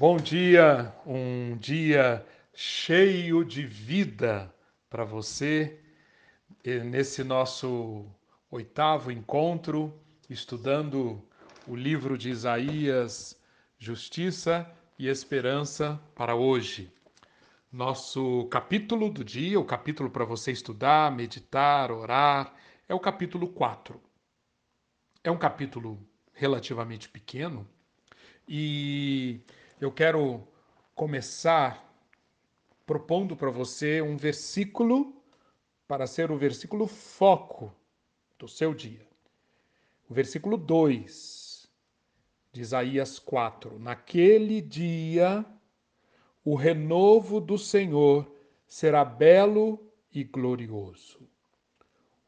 Bom dia, um dia cheio de vida para você nesse nosso oitavo encontro, estudando o livro de Isaías, Justiça e Esperança para hoje. Nosso capítulo do dia, o capítulo para você estudar, meditar, orar, é o capítulo 4. É um capítulo relativamente pequeno e eu quero começar propondo para você um versículo para ser o versículo foco do seu dia. O versículo 2 de Isaías 4: Naquele dia o renovo do Senhor será belo e glorioso.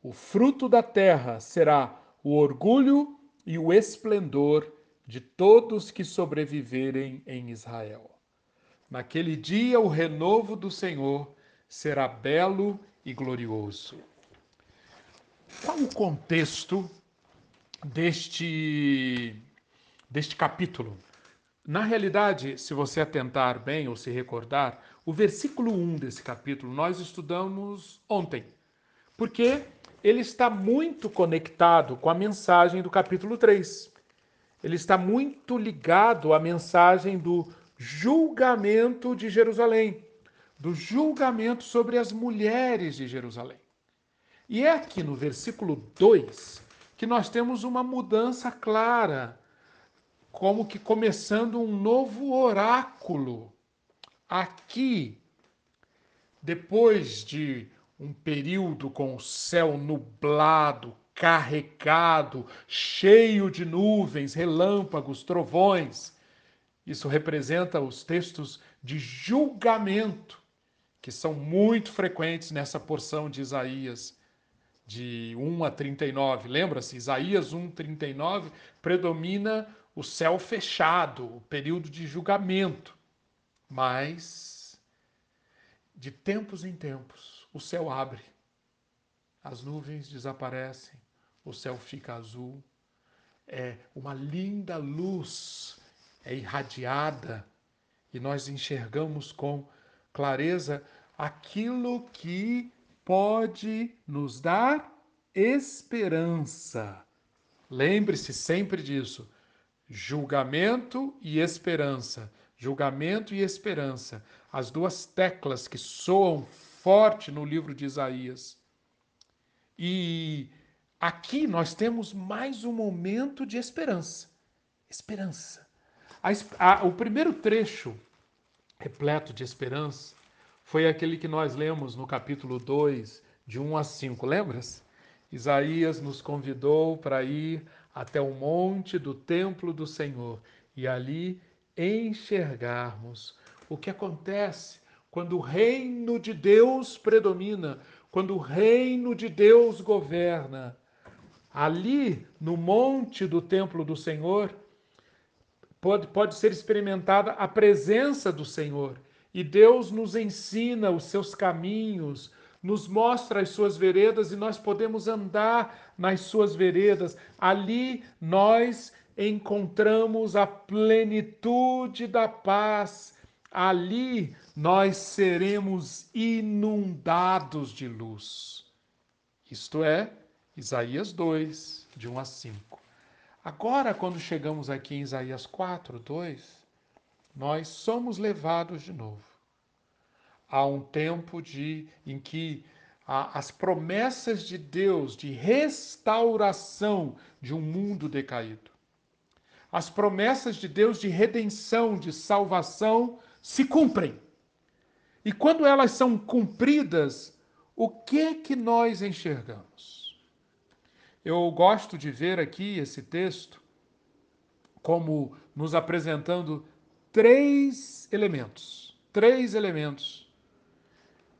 O fruto da terra será o orgulho e o esplendor de todos que sobreviverem em Israel. Naquele dia o renovo do Senhor será belo e glorioso. Qual o contexto deste, deste capítulo? Na realidade, se você atentar bem ou se recordar, o versículo 1 desse capítulo nós estudamos ontem, porque ele está muito conectado com a mensagem do capítulo 3 ele está muito ligado à mensagem do julgamento de Jerusalém, do julgamento sobre as mulheres de Jerusalém. E é aqui no versículo 2 que nós temos uma mudança clara, como que começando um novo oráculo. Aqui, depois de um período com o céu nublado, carregado, cheio de nuvens, relâmpagos, trovões. Isso representa os textos de julgamento, que são muito frequentes nessa porção de Isaías, de 1 a 39. Lembra-se? Isaías 1, 39 predomina o céu fechado, o período de julgamento. Mas, de tempos em tempos, o céu abre, as nuvens desaparecem, o céu fica azul, é uma linda luz é irradiada e nós enxergamos com clareza aquilo que pode nos dar esperança. Lembre-se sempre disso. Julgamento e esperança. Julgamento e esperança. As duas teclas que soam forte no livro de Isaías. E Aqui nós temos mais um momento de esperança. Esperança. A, a, o primeiro trecho repleto de esperança foi aquele que nós lemos no capítulo 2, de 1 a 5. Lembras? Isaías nos convidou para ir até o monte do templo do Senhor e ali enxergarmos o que acontece quando o reino de Deus predomina, quando o reino de Deus governa ali no monte do templo do Senhor, pode, pode ser experimentada a presença do Senhor. E Deus nos ensina os seus caminhos, nos mostra as suas veredas e nós podemos andar nas suas veredas. Ali nós encontramos a plenitude da paz. Ali nós seremos inundados de luz. Isto é, Isaías 2, de 1 a 5. Agora, quando chegamos aqui em Isaías 4, 2, nós somos levados de novo a um tempo de, em que a, as promessas de Deus de restauração de um mundo decaído, as promessas de Deus de redenção, de salvação, se cumprem. E quando elas são cumpridas, o que que nós enxergamos? Eu gosto de ver aqui esse texto como nos apresentando três elementos, três elementos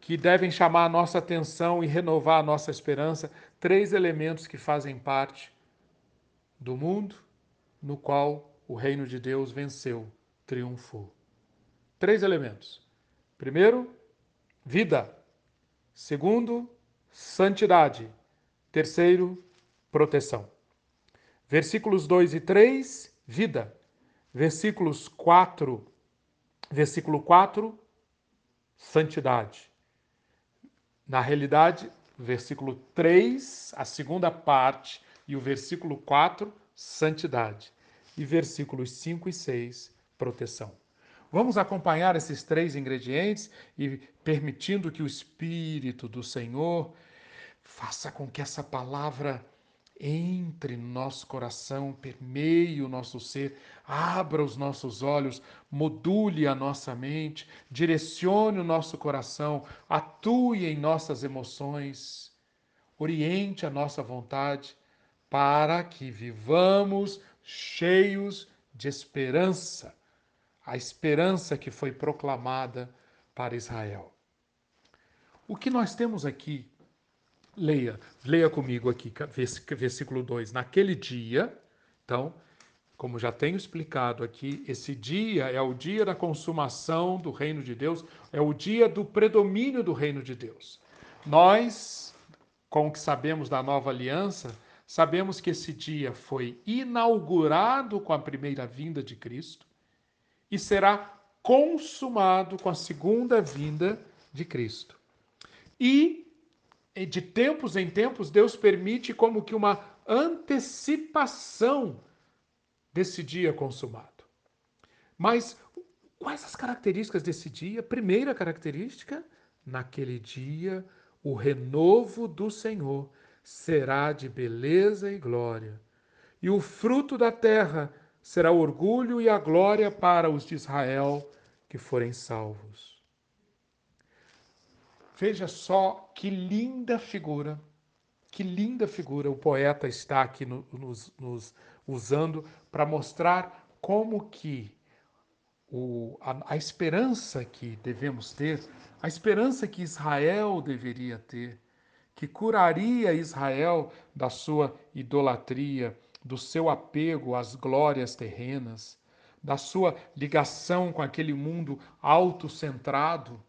que devem chamar a nossa atenção e renovar a nossa esperança, três elementos que fazem parte do mundo no qual o reino de Deus venceu, triunfou. Três elementos. Primeiro, vida. Segundo, santidade. Terceiro, proteção. Versículos 2 e 3, vida. Versículos 4 Versículo 4, santidade. Na realidade, versículo 3, a segunda parte, e o versículo 4, santidade. E versículos 5 e 6, proteção. Vamos acompanhar esses três ingredientes e permitindo que o Espírito do Senhor faça com que essa palavra entre no nosso coração, permeie o nosso ser, abra os nossos olhos, module a nossa mente, direcione o nosso coração, atue em nossas emoções, oriente a nossa vontade, para que vivamos cheios de esperança a esperança que foi proclamada para Israel. O que nós temos aqui, leia, leia comigo aqui, versículo 2. Naquele dia, então, como já tenho explicado aqui, esse dia é o dia da consumação do reino de Deus, é o dia do predomínio do reino de Deus. Nós, com o que sabemos da nova aliança, sabemos que esse dia foi inaugurado com a primeira vinda de Cristo e será consumado com a segunda vinda de Cristo. E de tempos em tempos, Deus permite como que uma antecipação desse dia consumado. Mas quais as características desse dia? Primeira característica, naquele dia o renovo do Senhor será de beleza e glória, e o fruto da terra será o orgulho e a glória para os de Israel que forem salvos. Veja só que linda figura, que linda figura o poeta está aqui no, nos, nos usando para mostrar como que o, a, a esperança que devemos ter, a esperança que Israel deveria ter, que curaria Israel da sua idolatria, do seu apego às glórias terrenas, da sua ligação com aquele mundo autocentrado,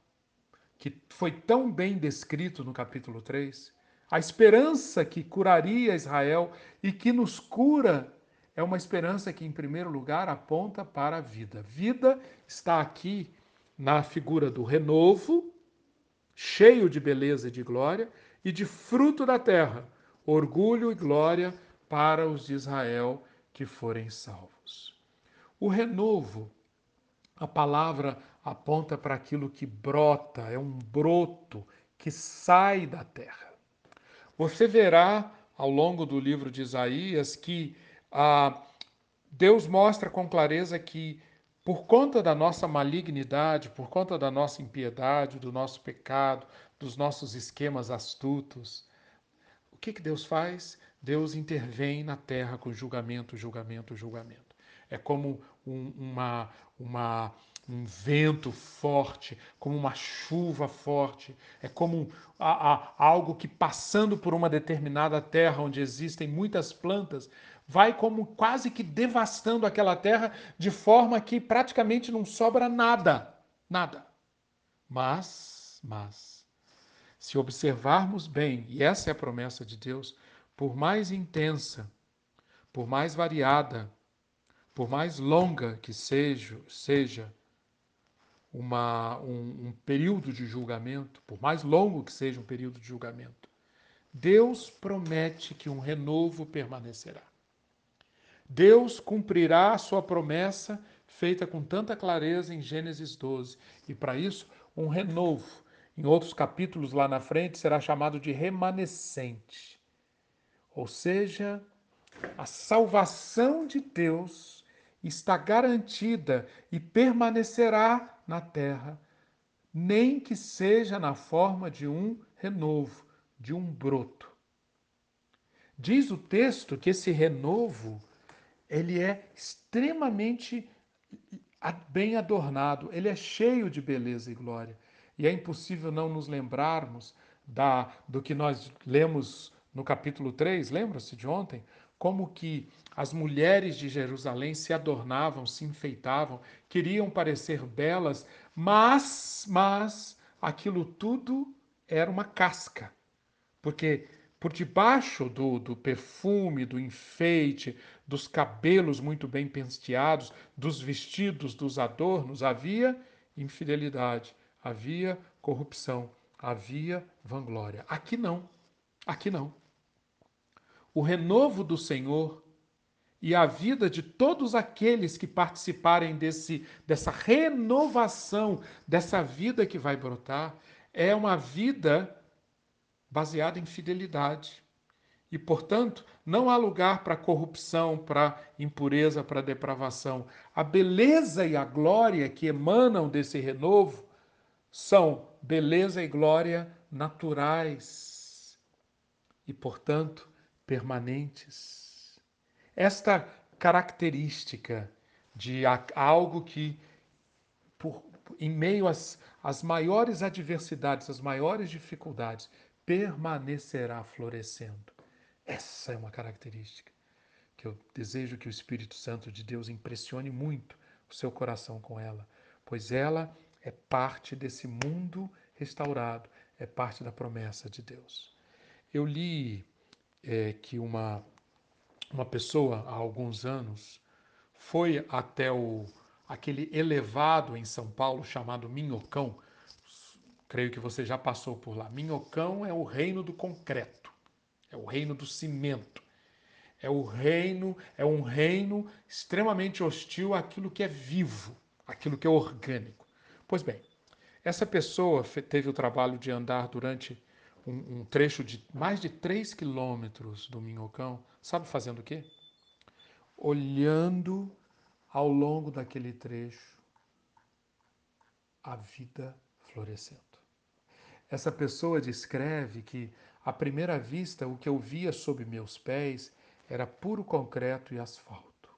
que foi tão bem descrito no capítulo 3. A esperança que curaria Israel e que nos cura é uma esperança que, em primeiro lugar, aponta para a vida. Vida está aqui na figura do renovo, cheio de beleza e de glória, e de fruto da terra, orgulho e glória para os de Israel que forem salvos. O renovo, a palavra aponta para aquilo que brota, é um broto que sai da terra. Você verá ao longo do livro de Isaías que ah, Deus mostra com clareza que, por conta da nossa malignidade, por conta da nossa impiedade, do nosso pecado, dos nossos esquemas astutos, o que, que Deus faz? Deus intervém na terra com julgamento, julgamento, julgamento. É como um, uma, uma, um vento forte, como uma chuva forte, é como a, a, algo que passando por uma determinada terra onde existem muitas plantas, vai como quase que devastando aquela terra de forma que praticamente não sobra nada, nada. Mas, mas, se observarmos bem, e essa é a promessa de Deus, por mais intensa, por mais variada, por mais longa que seja, seja uma, um, um período de julgamento, por mais longo que seja um período de julgamento, Deus promete que um renovo permanecerá. Deus cumprirá a sua promessa feita com tanta clareza em Gênesis 12. E para isso, um renovo, em outros capítulos lá na frente, será chamado de remanescente. Ou seja, a salvação de Deus está garantida e permanecerá na terra, nem que seja na forma de um renovo, de um broto. Diz o texto que esse renovo ele é extremamente bem adornado, ele é cheio de beleza e glória. E é impossível não nos lembrarmos da, do que nós lemos no capítulo 3, lembra-se de ontem? Como que as mulheres de Jerusalém se adornavam, se enfeitavam, queriam parecer belas, mas, mas aquilo tudo era uma casca. Porque por debaixo do, do perfume, do enfeite, dos cabelos muito bem penteados, dos vestidos, dos adornos, havia infidelidade, havia corrupção, havia vanglória. Aqui não. Aqui não. O renovo do Senhor e a vida de todos aqueles que participarem desse, dessa renovação, dessa vida que vai brotar, é uma vida baseada em fidelidade. E, portanto, não há lugar para corrupção, para impureza, para depravação. A beleza e a glória que emanam desse renovo são beleza e glória naturais e, portanto, permanentes. Esta característica de algo que, por, em meio às, às maiores adversidades, às maiores dificuldades, permanecerá florescendo essa é uma característica que eu desejo que o Espírito Santo de Deus impressione muito o seu coração com ela, pois ela é parte desse mundo restaurado, é parte da promessa de Deus. Eu li é, que uma, uma pessoa, há alguns anos, foi até o, aquele elevado em São Paulo chamado Minhocão. Creio que você já passou por lá. Minhocão é o reino do concreto. É o reino do cimento. É o reino, é um reino extremamente hostil àquilo que é vivo, àquilo que é orgânico. Pois bem, essa pessoa teve o trabalho de andar durante um, um trecho de mais de 3 quilômetros do Minhocão, sabe fazendo o quê? Olhando ao longo daquele trecho a vida florescendo. Essa pessoa descreve que à primeira vista, o que eu via sob meus pés era puro concreto e asfalto.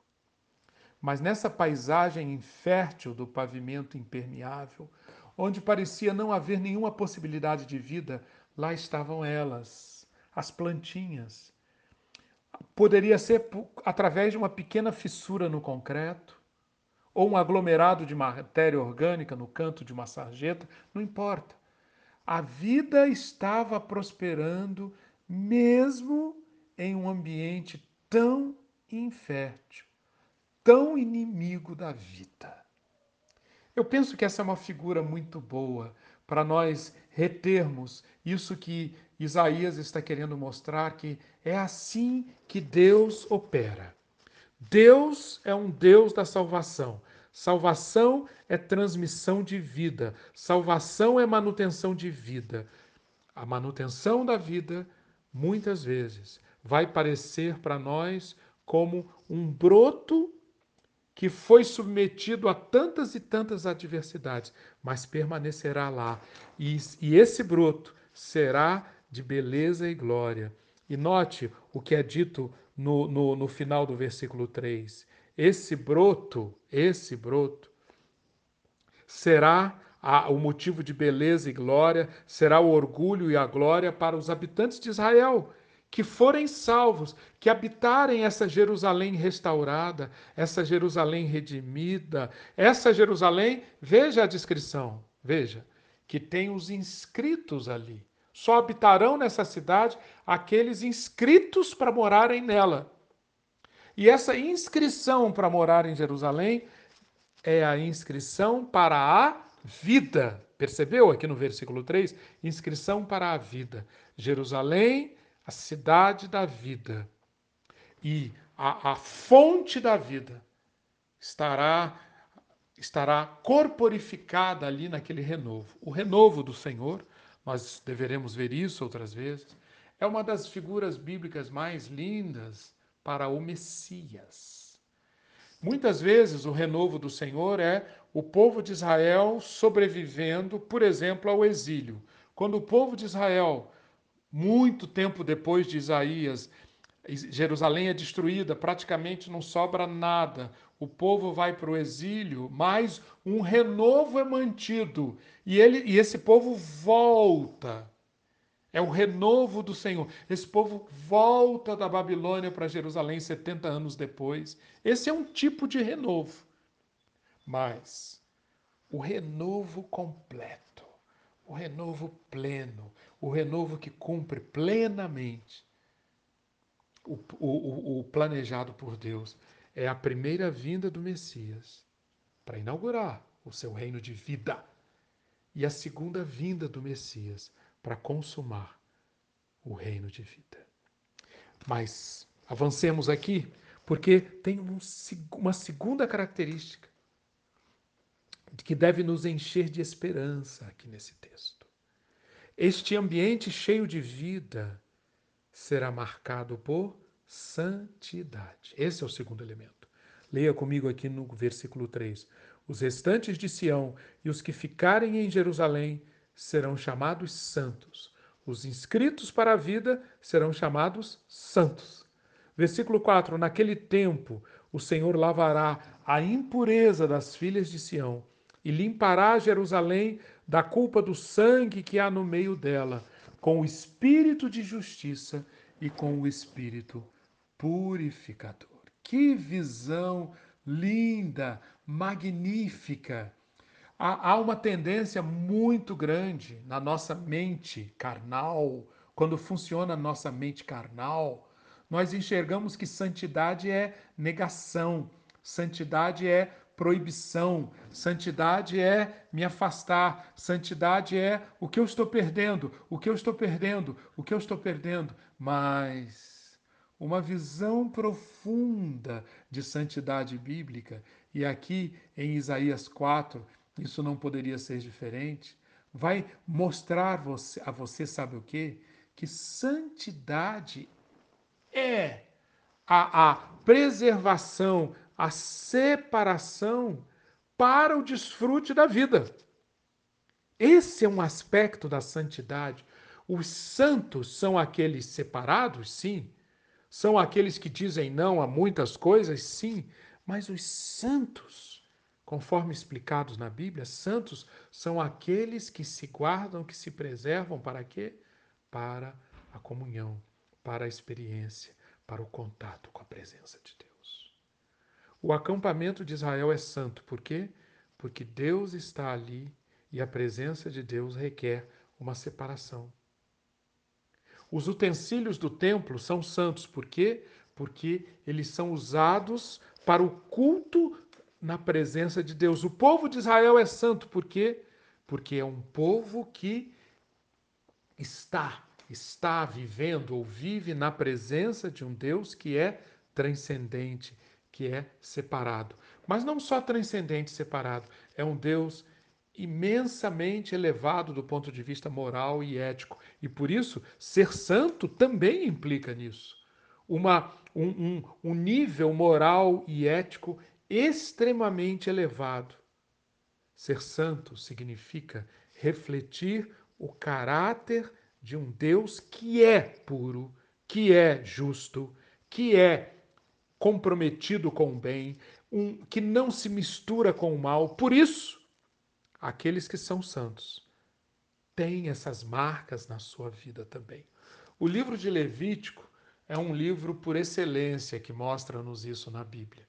Mas nessa paisagem infértil do pavimento impermeável, onde parecia não haver nenhuma possibilidade de vida, lá estavam elas, as plantinhas. Poderia ser através de uma pequena fissura no concreto, ou um aglomerado de matéria orgânica no canto de uma sarjeta, não importa. A vida estava prosperando mesmo em um ambiente tão infértil, tão inimigo da vida. Eu penso que essa é uma figura muito boa para nós retermos isso que Isaías está querendo mostrar que é assim que Deus opera. Deus é um Deus da salvação. Salvação é transmissão de vida, salvação é manutenção de vida. A manutenção da vida, muitas vezes, vai parecer para nós como um broto que foi submetido a tantas e tantas adversidades, mas permanecerá lá. E, e esse broto será de beleza e glória. E note o que é dito no, no, no final do versículo 3. Esse broto, esse broto, será a, o motivo de beleza e glória, será o orgulho e a glória para os habitantes de Israel, que forem salvos, que habitarem essa Jerusalém restaurada, essa Jerusalém redimida, essa Jerusalém, veja a descrição, veja, que tem os inscritos ali. Só habitarão nessa cidade aqueles inscritos para morarem nela. E essa inscrição para morar em Jerusalém é a inscrição para a vida. Percebeu aqui no versículo 3? Inscrição para a vida. Jerusalém, a cidade da vida. E a, a fonte da vida estará estará corporificada ali naquele renovo. O renovo do Senhor, nós deveremos ver isso outras vezes, é uma das figuras bíblicas mais lindas para o Messias. Muitas vezes o renovo do Senhor é o povo de Israel sobrevivendo, por exemplo, ao exílio. Quando o povo de Israel, muito tempo depois de Isaías, Jerusalém é destruída, praticamente não sobra nada. O povo vai para o exílio, mas um renovo é mantido. E, ele, e esse povo volta é o renovo do Senhor. Esse povo volta da Babilônia para Jerusalém 70 anos depois. Esse é um tipo de renovo. Mas o renovo completo, o renovo pleno, o renovo que cumpre plenamente o, o, o planejado por Deus, é a primeira vinda do Messias para inaugurar o seu reino de vida. E a segunda vinda do Messias para consumar o reino de vida. Mas avancemos aqui, porque tem um, uma segunda característica que deve nos encher de esperança aqui nesse texto. Este ambiente cheio de vida será marcado por santidade. Esse é o segundo elemento. Leia comigo aqui no versículo 3. Os restantes de Sião e os que ficarem em Jerusalém serão chamados santos. Os inscritos para a vida serão chamados santos. Versículo 4: Naquele tempo o Senhor lavará a impureza das filhas de Sião e limpará Jerusalém da culpa do sangue que há no meio dela, com o espírito de justiça e com o espírito purificador. Que visão linda, magnífica! Há uma tendência muito grande na nossa mente carnal, quando funciona a nossa mente carnal, nós enxergamos que santidade é negação, santidade é proibição, santidade é me afastar, santidade é o que eu estou perdendo, o que eu estou perdendo, o que eu estou perdendo. Mas uma visão profunda de santidade bíblica, e aqui em Isaías 4, isso não poderia ser diferente, vai mostrar você, a você, sabe o quê? Que santidade é a, a preservação, a separação para o desfrute da vida. Esse é um aspecto da santidade. Os santos são aqueles separados, sim. São aqueles que dizem não a muitas coisas, sim. Mas os santos, conforme explicados na Bíblia, santos são aqueles que se guardam, que se preservam para quê? Para a comunhão, para a experiência, para o contato com a presença de Deus. O acampamento de Israel é santo. Por quê? Porque Deus está ali e a presença de Deus requer uma separação. Os utensílios do templo são santos. Por quê? Porque eles são usados para o culto na presença de Deus. O povo de Israel é santo. Por quê? Porque é um povo que está, está vivendo ou vive na presença de um Deus que é transcendente, que é separado. Mas não só transcendente separado, é um Deus imensamente elevado do ponto de vista moral e ético. E por isso, ser santo também implica nisso. Uma, um, um, um nível moral e ético extremamente elevado. Ser santo significa refletir o caráter de um Deus que é puro, que é justo, que é comprometido com o bem, um que não se mistura com o mal. Por isso, aqueles que são santos têm essas marcas na sua vida também. O livro de Levítico é um livro por excelência que mostra-nos isso na Bíblia.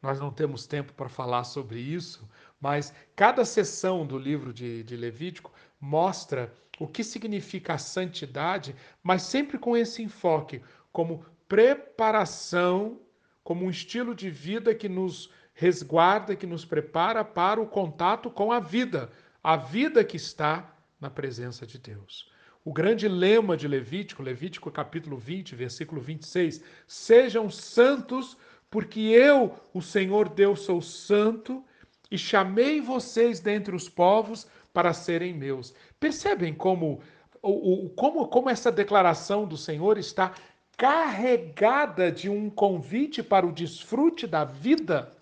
Nós não temos tempo para falar sobre isso, mas cada sessão do livro de, de Levítico mostra o que significa a santidade, mas sempre com esse enfoque como preparação como um estilo de vida que nos resguarda, que nos prepara para o contato com a vida, a vida que está na presença de Deus. O grande lema de Levítico, Levítico capítulo 20, versículo 26, sejam santos, porque eu, o Senhor Deus, sou santo e chamei vocês dentre os povos para serem meus. Percebem como, como, como essa declaração do Senhor está carregada de um convite para o desfrute da vida?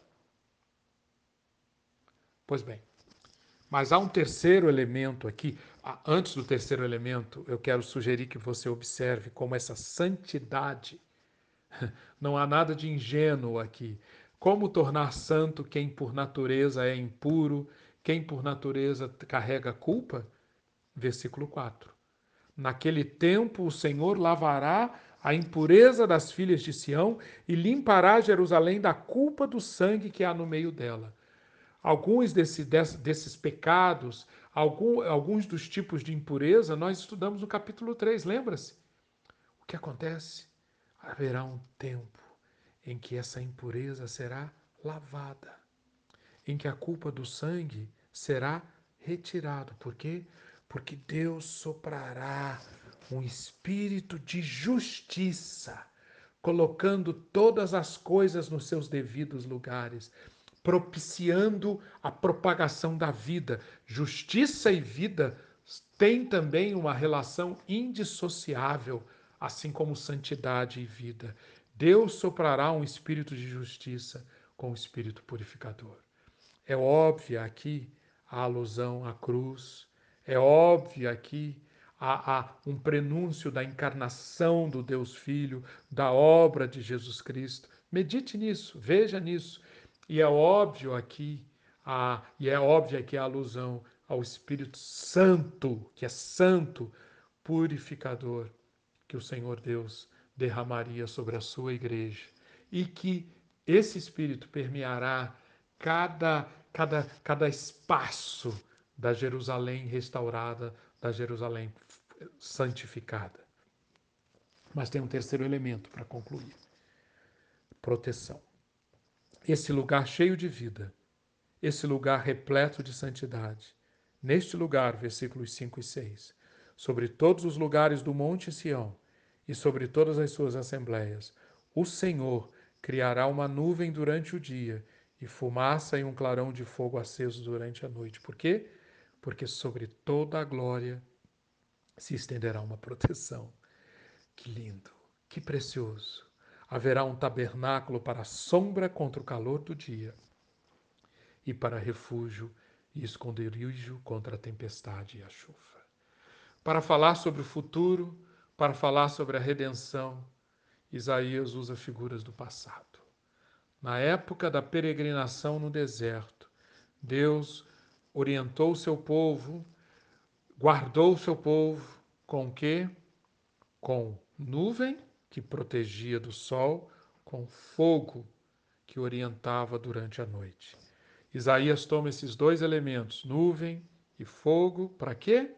Pois bem, mas há um terceiro elemento aqui. Ah, antes do terceiro elemento, eu quero sugerir que você observe como essa santidade, não há nada de ingênuo aqui. Como tornar santo quem por natureza é impuro, quem por natureza carrega culpa? Versículo 4. Naquele tempo o Senhor lavará a impureza das filhas de Sião e limpará Jerusalém da culpa do sangue que há no meio dela. Alguns desse, desses pecados, algum, alguns dos tipos de impureza, nós estudamos no capítulo 3, lembra-se? O que acontece? Haverá um tempo em que essa impureza será lavada. em que a culpa do sangue será retirada. Por quê? Porque Deus soprará um espírito de justiça, colocando todas as coisas nos seus devidos lugares, propiciando a propagação da vida. Justiça e vida têm também uma relação indissociável, assim como santidade e vida. Deus soprará um espírito de justiça com o espírito purificador. É óbvia aqui a alusão à cruz, é óbvia aqui a, a, um prenúncio da encarnação do Deus Filho, da obra de Jesus Cristo. Medite nisso, veja nisso. E é óbvio aqui, a, e é óbvia aqui a alusão ao Espírito Santo, que é santo, purificador, que o Senhor Deus derramaria sobre a sua igreja. E que esse Espírito permeará cada, cada, cada espaço da Jerusalém restaurada, da Jerusalém santificada. Mas tem um terceiro elemento para concluir: proteção. Esse lugar cheio de vida, esse lugar repleto de santidade. Neste lugar, versículos 5 e 6, sobre todos os lugares do Monte Sião e sobre todas as suas assembleias, o Senhor criará uma nuvem durante o dia e fumaça e um clarão de fogo aceso durante a noite. Por quê? Porque sobre toda a glória se estenderá uma proteção. Que lindo, que precioso. Haverá um tabernáculo para sombra contra o calor do dia e para refúgio e esconderijo contra a tempestade e a chuva. Para falar sobre o futuro, para falar sobre a redenção, Isaías usa figuras do passado. Na época da peregrinação no deserto, Deus orientou seu povo guardou o seu povo com que? Com nuvem que protegia do sol, com fogo que orientava durante a noite. Isaías toma esses dois elementos, nuvem e fogo, para quê?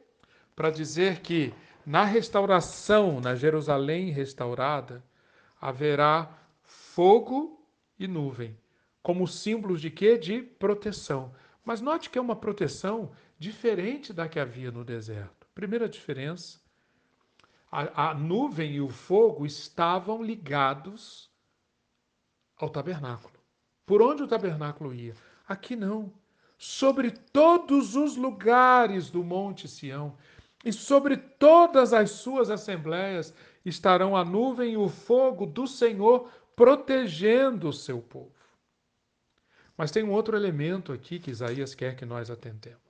Para dizer que na restauração, na Jerusalém restaurada, haverá fogo e nuvem, como símbolos de quê? De proteção. Mas note que é uma proteção diferente da que havia no deserto. Primeira diferença: a, a nuvem e o fogo estavam ligados ao tabernáculo. Por onde o tabernáculo ia? Aqui não. Sobre todos os lugares do Monte Sião e sobre todas as suas assembleias estarão a nuvem e o fogo do Senhor protegendo o seu povo. Mas tem um outro elemento aqui que Isaías quer que nós atentemos.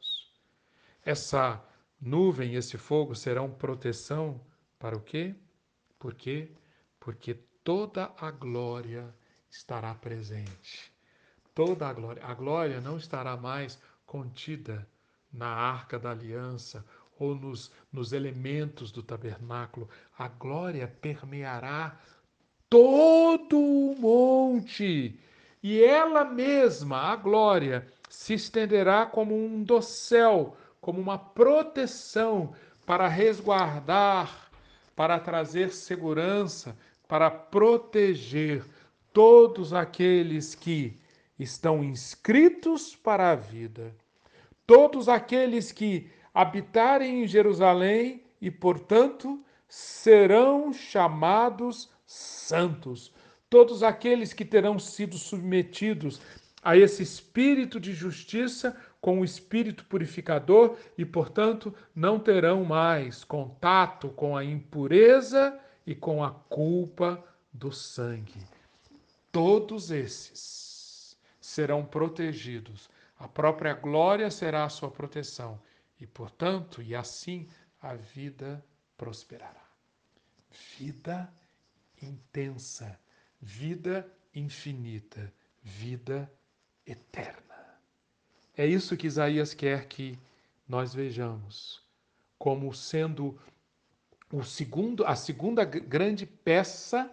Essa nuvem, esse fogo serão proteção para o quê? Por quê? Porque toda a glória estará presente. Toda a glória. A glória não estará mais contida na arca da aliança ou nos, nos elementos do tabernáculo. A glória permeará todo o monte. E ela mesma, a glória, se estenderá como um dossel como uma proteção para resguardar, para trazer segurança, para proteger todos aqueles que estão inscritos para a vida, todos aqueles que habitarem em Jerusalém e, portanto, serão chamados santos. Todos aqueles que terão sido submetidos a esse espírito de justiça com o espírito purificador e, portanto, não terão mais contato com a impureza e com a culpa do sangue. Todos esses serão protegidos. A própria glória será a sua proteção e, portanto, e assim a vida prosperará. Vida intensa, vida infinita, vida eterna. É isso que Isaías quer que nós vejamos como sendo o segundo, a segunda grande peça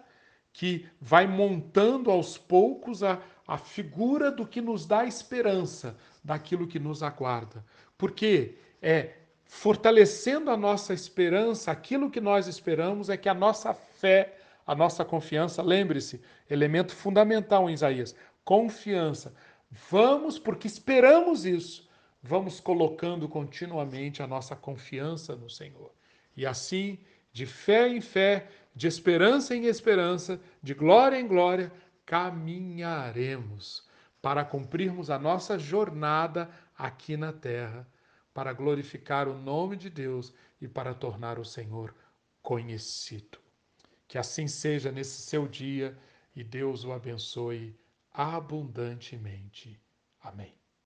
que vai montando aos poucos a, a figura do que nos dá esperança daquilo que nos aguarda. Porque é fortalecendo a nossa esperança, aquilo que nós esperamos é que a nossa fé, a nossa confiança, lembre-se, elemento fundamental em Isaías, confiança Vamos, porque esperamos isso, vamos colocando continuamente a nossa confiança no Senhor. E assim, de fé em fé, de esperança em esperança, de glória em glória, caminharemos para cumprirmos a nossa jornada aqui na terra, para glorificar o nome de Deus e para tornar o Senhor conhecido. Que assim seja nesse seu dia e Deus o abençoe abundantemente. Amém.